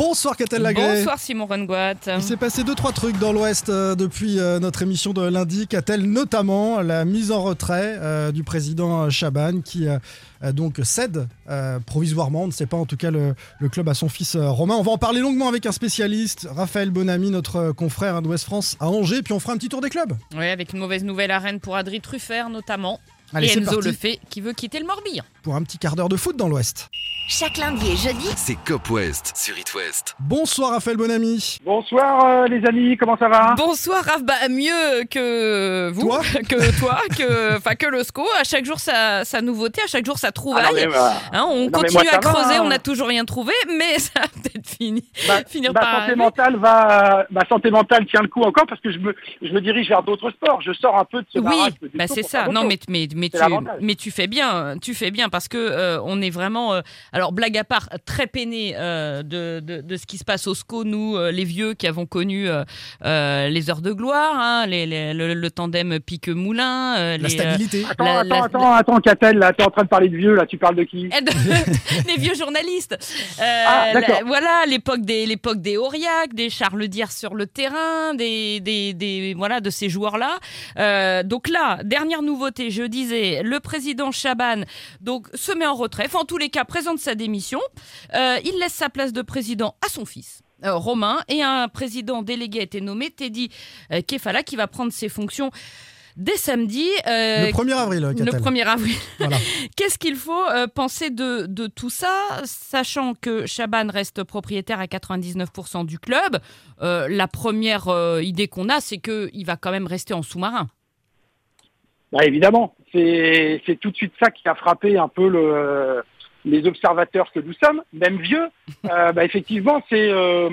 Bonsoir Catel Lagré. Bonsoir Simon Rengoat. Il s'est passé deux trois trucs dans l'Ouest euh, depuis euh, notre émission de lundi. Catel notamment la mise en retrait euh, du président Chaban qui donc cède provisoirement, on ne sait pas en tout cas le, le club à son fils Romain. On va en parler longuement avec un spécialiste, Raphaël Bonamy, notre confrère d'Ouest France à Angers. Puis on fera un petit tour des clubs. Oui, avec une mauvaise nouvelle à Rennes pour Adri Truffert notamment. Allez, et Enzo le fait qui veut quitter le Morbihan. pour un petit quart d'heure de foot dans l'Ouest. Chaque lundi et jeudi. C'est Cop West sur It West. Bonsoir Raphaël Bonamy. Bonsoir euh, les amis, comment ça va? Bonsoir Raph, bah, mieux que vous, Toi que toi, que, enfin que le SCO. À chaque jour sa, sa nouveauté, à chaque jour sa trouvaille. Ah non, mais, bah, Hein, on Non, continue moi, à creuser, va, hein. on n'a toujours rien trouvé, mais ça va peut-être fini, bah, finir ma par santé mentale va, ma santé mentale tient le coup encore parce que je me, je me dirige vers d'autres sports. Je sors un peu de ce Oui, bah c'est ça. Non, mais mais mais tu mais tu fais bien, tu fais bien parce que euh, on est vraiment euh, alors blague à part très peiné euh, de, de, de ce qui se passe au SCO nous euh, les vieux qui avons connu euh, euh, les heures de gloire, hein, les, les- le, le tandem pique moulin, euh, La les, stabilité. Attends, La- attends, la- attends, attends, Catel, là, t'es en train de parler de vieux, là, tu parles de qui les vieux journalistes. Euh, Ah, d'accord. la- voilà l'époque des l'époque des Aurillac, des Charles Dier sur le terrain, des des, des voilà de ces joueurs là. Euh, donc là, dernière nouveauté, je disais, le président Chaban donc se met en retrait, enfin, en tous les cas présente sa démission. Euh, il laisse sa place de président à son fils. euh, Romain et un président délégué a été nommé, Teddy euh, Kefala, qui va prendre ses fonctions dès samedi. euh, Le 1er avril, le Catel. 1er avril. Voilà. Qu'est-ce qu'il faut euh, penser de, de tout ça, sachant que Chaban reste propriétaire à 99% du club Euh, La première idée qu'on a, c'est qu'il va quand même rester en sous-marin. Bah évidemment, c'est tout de suite ça qui a frappé un peu le, les observateurs que nous sommes, même vieux. Euh, bah effectivement, c'est euh,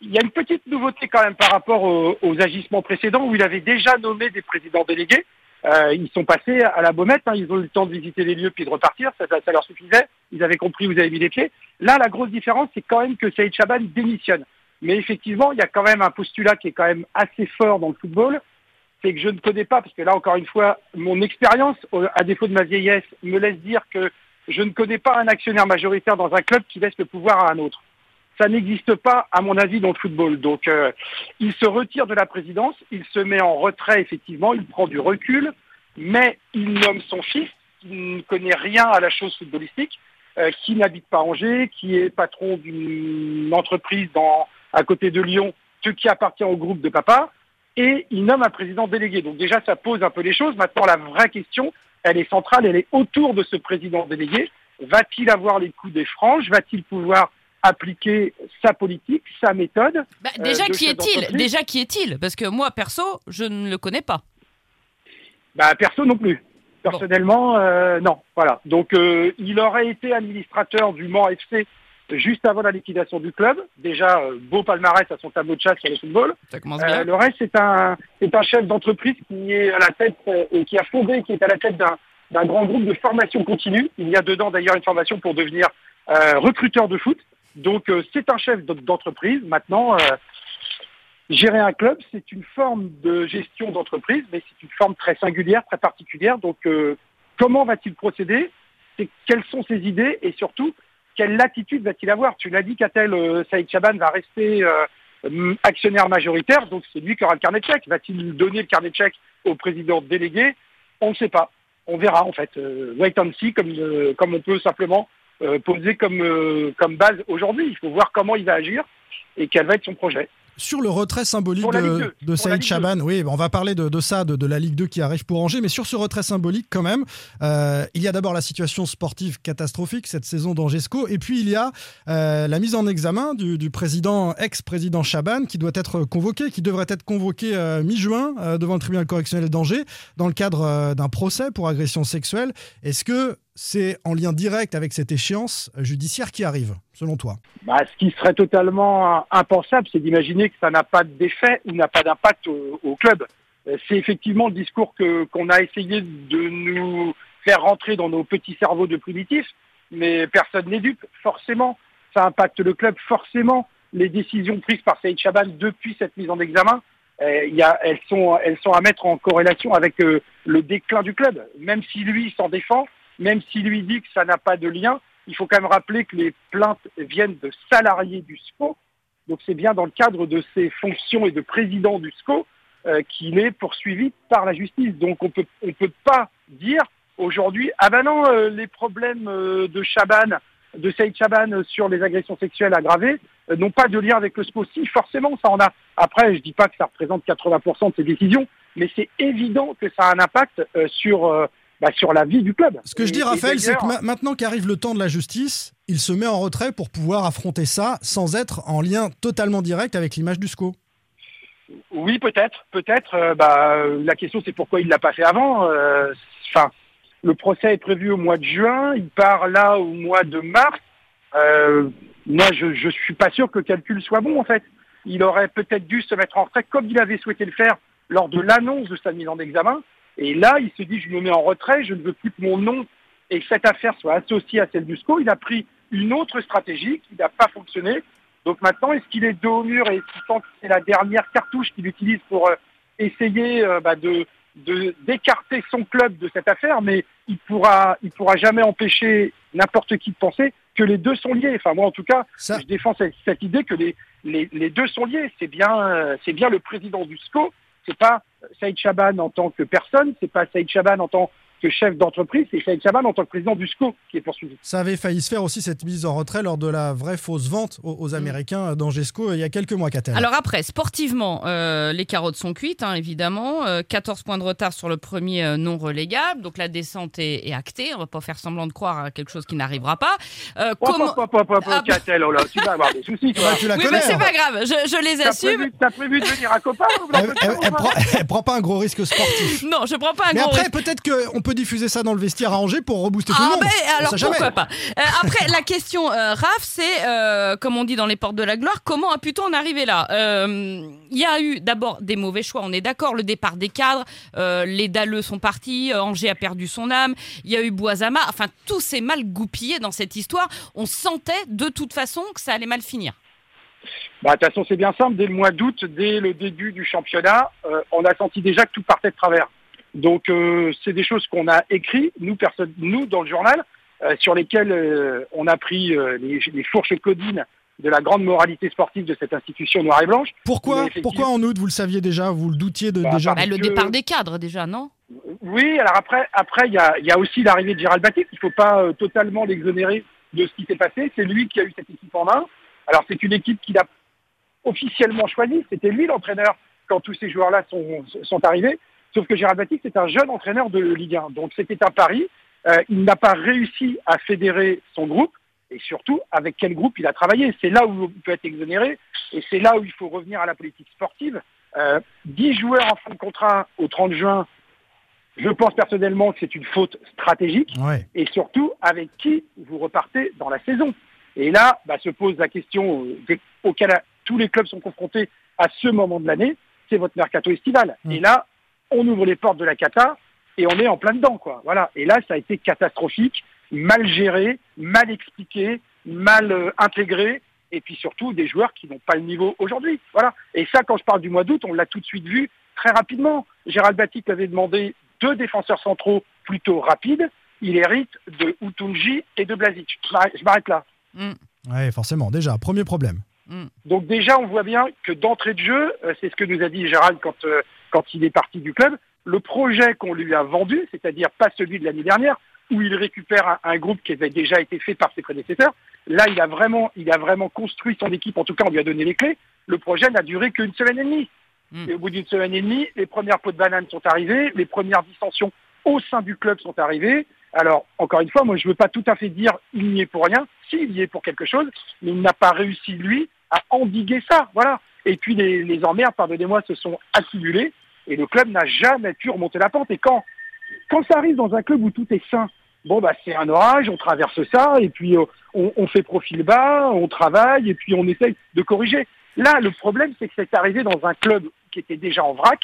il y a une petite nouveauté quand même par rapport aux, aux agissements précédents où il avait déjà nommé des présidents délégués. Euh, ils sont passés à la baumette, hein, ils ont eu le temps de visiter les lieux puis de repartir, ça, ça, ça leur suffisait. Ils avaient compris où vous avez mis les pieds. Là, la grosse différence, c'est quand même que Saïd Chaban démissionne. Mais effectivement, il y a quand même un postulat qui est quand même assez fort dans le football c'est que je ne connais pas, parce que là, encore une fois, mon expérience, à défaut de ma vieillesse, me laisse dire que je ne connais pas un actionnaire majoritaire dans un club qui laisse le pouvoir à un autre. Ça n'existe pas, à mon avis, dans le football. Donc, euh, il se retire de la présidence, il se met en retrait, effectivement, il prend du recul, mais il nomme son fils, qui ne connaît rien à la chose footballistique, euh, qui n'habite pas Angers, qui est patron d'une entreprise dans, à côté de Lyon, ce qui appartient au groupe de papa, et il nomme un président délégué. Donc déjà, ça pose un peu les choses. Maintenant, la vraie question, elle est centrale, elle est autour de ce président délégué. Va-t-il avoir les coups des franges? Va-t-il pouvoir appliquer sa politique, sa méthode Bah, Euh, déjà, de qui est-il? Déjà, qui est-il? Parce que moi, perso, je ne le connais pas. bah, Perso non plus. Personnellement, euh, non. Voilà. Donc, euh, il aurait été administrateur du Mans FC juste avant la liquidation du club. Déjà, euh, beau palmarès à son tableau de chasse sur le football. Ça commence Euh, le reste, c'est un, c'est un chef d'entreprise qui est à la tête, euh, et qui a fondé, qui est à la tête d'un, d'un grand groupe de formation continue. Il y a dedans d'ailleurs une formation pour devenir euh, recruteur de foot. Donc, euh, c'est un chef d'en- d'entreprise. Maintenant, euh, gérer un club, c'est une forme de gestion d'entreprise, mais c'est une forme très singulière, très particulière. Donc, euh, comment va-t-il procéder? C'est quelles sont ses idées? Et surtout quelle latitude va-t-il avoir? Tu l'as dit, Catel, euh, Saïd Chaban va rester euh, hum, actionnaire majoritaire, donc c'est lui qui aura le carnet de chèques. Va-t-il donner le carnet de chèques au président délégué? On ne sait pas. On verra en fait. Euh, wait and see, comme, comme on peut simplement poser comme, comme base aujourd'hui. Il faut voir comment il va agir et quel va être son projet. Sur le retrait symbolique de, Ligue 2, de Saïd Ligue 2. Chaban, oui, on va parler de, de ça, de, de la Ligue 2 qui arrive pour Angers, mais sur ce retrait symbolique quand même, euh, il y a d'abord la situation sportive catastrophique cette saison d'Angesco, et puis il y a euh, la mise en examen du, du président, ex-président Chaban, qui doit être convoqué, qui devrait être convoqué euh, mi-juin devant le tribunal correctionnel d'Angers, dans le cadre d'un procès pour agression sexuelle. Est-ce que c'est en lien direct avec cette échéance judiciaire qui arrive, selon toi Bah, ce qui serait totalement impensable, c'est d'imaginer que ça n'a pas d'effet ou n'a pas d'impact au, club. Euh, C'est effectivement le discours qu'on a essayé de nous faire rentrer dans nos petits cerveaux de primitifs, mais personne n'est dupe. Forcément, ça impacte le club. Forcément, les décisions prises par Saïd Chaban depuis cette mise en examen, euh, elles sont à mettre en corrélation avec euh, le déclin du club. Même si lui s'en défend, même si lui dit que ça n'a pas de lien, il faut quand même rappeler que les plaintes viennent de salariés du SCO. Donc c'est bien dans le cadre de ses fonctions et de président du SCO euh, qu'il est poursuivi par la justice. Donc on peut, on peut pas dire aujourd'hui, ah ben non, euh, les problèmes euh, de Chaban, de Saïd Chaban sur les agressions sexuelles aggravées euh, n'ont pas de lien avec le SCO. Si, forcément, ça en a. Après, je dis pas que ça représente 80% de ses décisions, mais c'est évident que ça a un impact euh, sur, euh, bah, sur la vie du club. Ce que je dis, Raphaël, c'est que ma- maintenant qu'arrive le temps de la justice, il se met en retrait pour pouvoir affronter ça sans être en lien totalement direct avec l'image du SCO. Oui, peut-être, peut-être. euh, bah, la question, c'est pourquoi il l'a pas fait avant. euh, le procès est prévu au mois de juin. Il part là au mois de mars. Euh, moi, je je suis pas sûr que le calcul soit bon en fait. Il aurait peut-être dû se mettre en retrait comme il avait souhaité le faire lors de l'annonce de sa mise en examen. Et là, il se dit, je me mets en retrait, je ne veux plus que mon nom et que cette affaire soit associée à celle du SCO. Il a pris une autre stratégie qui n'a pas fonctionné. Donc maintenant, est-ce qu'il est dos au mur et qu'il pense que c'est la dernière cartouche qu'il utilise pour euh, essayer euh, bah, de de- d'écarter son club de cette affaire, mais il pourra il pourra jamais empêcher n'importe qui de penser que les deux sont liés. Enfin moi en tout cas, Ça, je défends cette, cette idée que les, les, les deux sont liés. C'est bien euh, c'est bien le président du SCO, c'est pas Saïd Chaban en tant que personne, c'est pas Saïd Chaban en tant que chef d'entreprise, c'est Saïd Chaban en tant que président du SCO qui est poursuivi. ça avait failli se faire aussi cette mise en retrait lors de la vraie fausse vente aux, aux Américains d'Angesco il y a quelques mois, Catel. Alors après, sportivement, euh, les carottes sont cuites, hein, évidemment. Euh, 14 points de retard sur le premier euh, non relégable. Donc la descente est, est actée. On va pas faire semblant de croire à quelque chose qui n'arrivera pas. Euh, Hop, comment- hop, hop, Ah, Catel, oh là, tu vas avoir des soucis, toi. Bah, tu la Oui, connais. mais c'est hein. pas grave. Je, je les T'as assume. prévu, t'as prévu de venir à Copa ou Elle, elle- elle prend, elle prend pas un gros risque sportif. Non, je prends pas un Mais gros après, risque. peut-être qu'on peut diffuser ça dans le vestiaire à Angers pour rebooster tout le Ah monde. ben On alors pourquoi pas. Euh, après la question euh, Raph c'est euh, comme on dit dans les portes de la gloire comment a pu-on en arriver là? Euh, Il y a eu d'abord des mauvais choix on est d'accord le départ des cadres euh, les Dalleux sont partis euh, Angers a perdu son âme il y a eu Boisama enfin tout s'est mal goupillé dans cette histoire on sentait de toute façon que ça allait mal finir. Bah, de toute façon, c'est bien simple. Dès le mois d'août, dès le début du championnat, euh, on a senti déjà que tout partait de travers. Donc, euh, c'est des choses qu'on a écrites, nous, personne, nous, dans le journal, euh, sur lesquelles euh, on a pris euh, les, les fourches codines de la grande moralité sportive de cette institution noire et blanche. Pourquoi, pourquoi en août, vous le saviez déjà? Vous le doutiez de, Bah, déjà? Bah, le que- départ des cadres déjà non? Oui, alors après, après, il y a, il y a aussi l'arrivée de Gérald Baptiste. Il ne faut pas euh, totalement l'exonérer de ce qui s'est passé. C'est lui qui a eu cette équipe en main. Alors, c'est une équipe qu'il a officiellement choisie. C'était lui l'entraîneur quand tous ces joueurs-là sont, sont arrivés. Sauf que Gérald Baptiste est un jeune entraîneur de Ligue 1. Donc, c'était un pari. Euh, il n'a pas réussi à fédérer son groupe. Et surtout, avec quel groupe il a travaillé. C'est là où il peut être exonéré. Et c'est là où il faut revenir à la politique sportive. Euh, 10 joueurs en fin de contrat au 30 juin, je pense personnellement que c'est une faute stratégique Ouais. et surtout avec qui vous repartez dans la saison. Et là, bah, se pose la question euh, auquel euh, tous les clubs sont confrontés à ce moment de l'année, c'est votre mercato estival. Mm. Et là, on ouvre les portes de la cata et on est en plein dedans, quoi. Voilà. Et là, ça a été catastrophique, mal géré, mal expliqué, mal euh, intégré, et puis surtout des joueurs qui n'ont pas le niveau aujourd'hui. Voilà. Et ça, quand je parle du mois d'août, on l'a tout de suite vu très rapidement. Gérald Batic avait demandé deux défenseurs centraux plutôt rapides. Il hérite de Utunji et de Blazic. Je m'arrête- là. ouais, forcément. Déjà, premier problème. Donc déjà, on voit bien que d'entrée de jeu, euh, c'est ce que nous a dit Gérald quand, euh, quand il est parti du club, le projet qu'on lui a vendu, c'est-à-dire pas celui de l'année dernière, où il récupère un, un groupe qui avait déjà été fait par ses prédécesseurs, là, il a vraiment, il a vraiment construit son équipe, en tout cas, on lui a donné les clés. Le projet n'a duré qu'une semaine et demie. Mm. Et au bout d'une semaine et demie, les premières pots de banane sont arrivées, les premières dissensions au sein du club sont arrivées. Alors, encore une fois, moi, je ne veux pas tout à fait dire il n'y est pour rien. Si, il y est pour quelque chose, mais il n'a pas réussi, lui, à endiguer ça. Voilà. Et puis, les, les emmerdes, pardonnez-moi, se sont accumulées et le club n'a jamais pu remonter la pente. Et quand, quand ça arrive dans un club où tout est sain, bon, bah, c'est un orage, on traverse ça, et puis euh, on, on fait profil bas, on travaille, et puis on essaye de corriger. Là, le problème, c'est que c'est arrivé dans un club qui était déjà en vrac,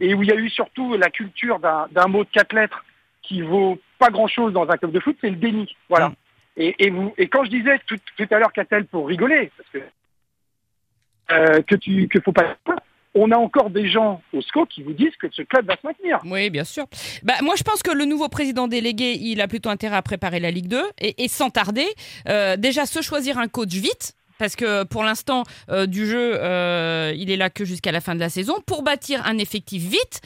et où il y a eu surtout la culture d'un d'un mot de quatre lettres qui vaut pas grand-chose dans un club de foot, c'est le déni. Voilà. Mm. Et, et, vous, et quand je disais tout, tout à l'heure, Catel, pour rigoler, parce que euh, que tu que faut pas. On a encore des gens au SCO qui vous disent que ce club va se maintenir. Oui, bien sûr. Bah, moi, je pense que le nouveau président délégué, il a plutôt intérêt à préparer la Ligue 2 et, et sans tarder, euh, déjà se choisir un coach vite. Parce que pour l'instant euh, du jeu, euh, il est là que jusqu'à la fin de la saison pour bâtir un effectif vite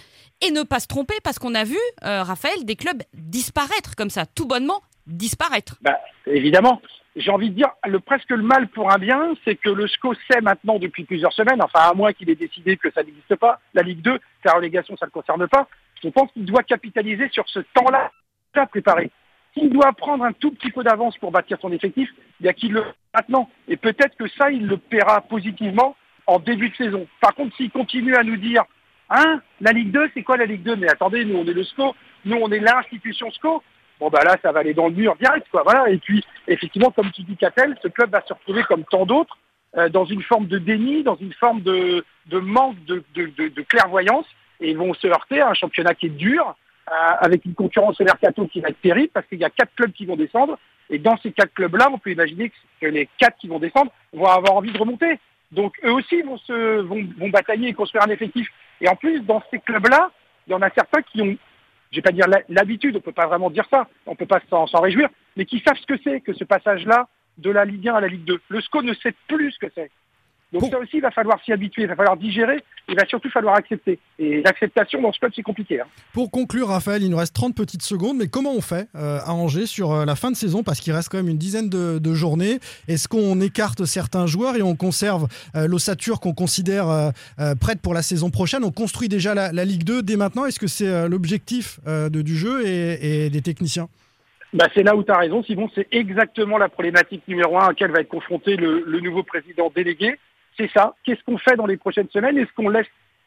et ne pas se tromper parce qu'on a vu, euh, Raphaël, des clubs disparaître comme ça, tout bonnement disparaître. Bah, évidemment, j'ai envie de dire, le presque le mal pour un bien, c'est que le SCO sait maintenant depuis plusieurs semaines, enfin à moins qu'il ait décidé que ça n'existe pas, la Ligue 2, sa relégation, ça ne le concerne pas, je pense qu'il doit capitaliser sur ce temps-là à préparer. S'il doit prendre un tout petit peu d'avance pour bâtir son effectif, il y a qu'il le maintenant. Et peut-être que ça, il le paiera positivement en début de saison. Par contre, s'il continue à nous dire, hein, la Ligue 2, c'est quoi la Ligue 2 Mais attendez, nous on est le SCO, nous on est l'institution SCO. Bon bah là, ça va aller dans le mur direct, quoi. Et puis, effectivement, comme tu dis, Catel, ce club va se retrouver comme tant d'autres, euh, dans une forme de déni, dans une forme de, manque de, clairvoyance, et ils vont se heurter à un championnat qui est dur, avec une concurrence au mercato qui va être terrible, parce qu'il y a quatre clubs qui vont descendre, et dans ces quatre clubs-là, on peut imaginer que les quatre qui vont descendre vont avoir envie de remonter. Donc eux aussi vont se vont, vont batailler et construire un effectif. Et en plus, dans ces clubs-là, il y en a certains qui ont, je vais pas dire l'habitude, on peut pas vraiment dire ça, on peut pas s'en réjouir, mais qui savent ce que c'est que ce passage-là de la Ligue 1 à la Ligue 2. Le SCO ne sait plus ce que c'est. Donc ça aussi, il va falloir s'y habituer, il va falloir digérer, il va surtout falloir accepter. Et l'acceptation dans ce club, c'est compliqué. hein. Pour conclure, Raphaël, il nous reste 30 petites secondes, mais comment on fait euh, à Angers sur euh, la fin de saison? Parce qu'il reste quand même une dizaine de, de journées. Est-ce qu'on écarte certains joueurs et on conserve euh, l'ossature qu'on considère prête pour la saison prochaine? On construit déjà la, la Ligue 2 dès maintenant Est-ce que c'est l'objectif du jeu et, et des techniciens? Bah, c'est là où tu as raison, Simon. C'est exactement la problématique numéro un à laquelle va être confronté le, le nouveau président délégué. C'est ça. Qu'est-ce qu'on fait dans les prochaines semaines? Est-ce qu'on laisse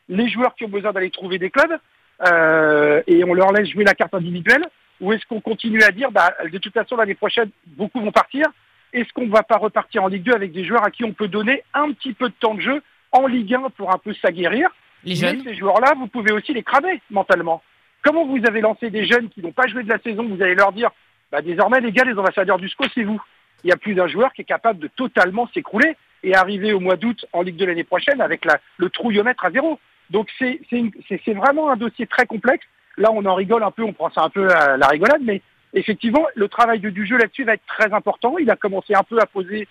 les joueurs qui ont besoin d'aller trouver des clubs euh, et on leur laisse jouer la carte individuelle? Ou est-ce qu'on continue à dire, bah, de toute façon, l'année prochaine, beaucoup vont partir. Est-ce qu'on ne va pas repartir en Ligue 2 avec des joueurs à qui on peut donner un petit peu de temps de jeu en Ligue 1 pour un peu s'aguerrir? Les mais ces joueurs-là, vous pouvez aussi les cramer mentalement. Comment vous avez lancé des jeunes qui n'ont pas joué de la saison, vous allez leur dire, bah, désormais les gars, les ambassadeurs du SCO, c'est vous. Il y a plus d'un joueur qui est capable de totalement s'écrouler et arriver au mois d'août en Ligue 2 l'année prochaine avec la, le trouillomètre à zéro. Donc c'est vraiment un dossier très complexe. Là, on en rigole un peu, on prend ça un peu à la rigolade, mais effectivement, le travail de, du jeu là-dessus va être très important. Il a commencé un peu à poser,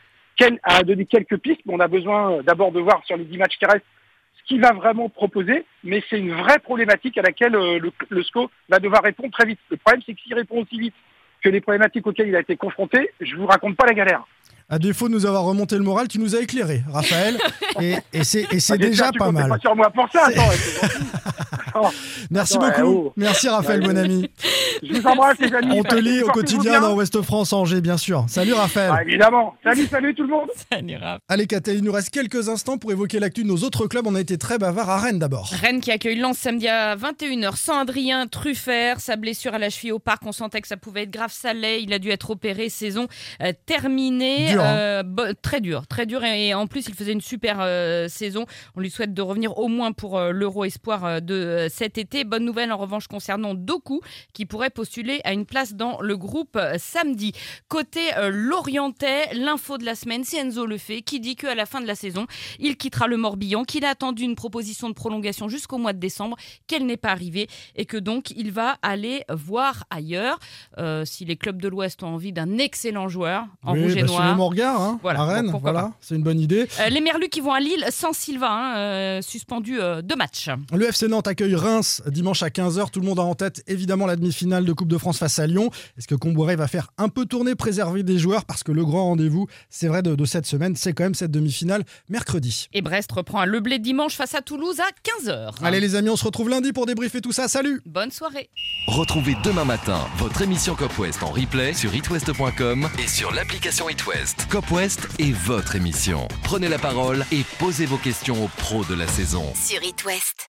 à donner quelques pistes, mais on a besoin euh, d'abord de voir sur les 10 matchs qui restent ce qu'il va vraiment proposer, mais c'est une vraie problématique à laquelle euh, le, le SCO va devoir répondre très vite. Le problème, c'est que s'il répond aussi vite que les problématiques auxquelles il a été confronté, je vous raconte pas la galère. À défaut de nous avoir remonté le moral, tu nous as éclairé, Raphaël. et et c'est Ah, déjà pas mal. pas sur moi pour ça. Attends, Merci Attends, beaucoup. Merci Raphaël, mon ami. je vous embrasse, les amis. On te lit au quotidien dans Ouest France Angers, bien sûr. Salut Raphaël. Ah, évidemment. Salut, salut tout le monde. Ça n'ira Allez, Catel, il nous reste quelques instants pour évoquer l'actu de nos autres clubs. On a été très bavard à Rennes d'abord. Rennes qui accueille Lens samedi à 21h sans Adrien Truffert. Sa blessure à la cheville au parc, on sentait que ça pouvait être grave. Ça l'est. Il a dû être opéré. Saison euh, terminée. Dur, hein. Euh, très dur, très dur. Et en plus, il faisait une super euh, saison. On lui souhaite de revenir au moins pour euh, l'Euro Espoir euh, de euh, cet été. Bonne nouvelle en revanche concernant Doku qui pourrait postuler à une place dans le groupe euh, samedi. Côté euh, Lorientais, l'info de la semaine, c'est Enzo Lefebvre qui dit qu'à la fin de la saison, il quittera le Morbihan, qu'il a attendu une proposition de prolongation jusqu'au mois de décembre, qu'elle n'est pas arrivée et que donc il va aller voir ailleurs. Euh, si les clubs de l'Ouest ont envie d'un excellent joueur en Oui, rouge et bah, noir. regard, hein, Voilà, à Rennes. voilà, c'est une bonne idée. Euh, les Merlus qui vont à Lille sans Silva, hein, euh, suspendu deux matchs. Le FC Nantes accueille Reims dimanche à 15h. Tout le monde a en tête évidemment la demi-finale de Coupe de France face à Lyon. Est-ce que Comboiré va faire un peu tourner, préserver des joueurs? Parce que le grand rendez-vous, c'est vrai, de, de cette semaine, c'est quand même cette demi-finale mercredi. Et Brest reprend un Le Blé dimanche face à Toulouse à 15h. Allez les amis, on se retrouve lundi pour débriefer tout ça. Salut Bonne soirée. Retrouvez demain matin votre émission Cop West en replay sur itwest.com et sur l'application itwest. Cop West est votre émission. Prenez la parole et posez vos questions aux pros de la saison. Sur It West.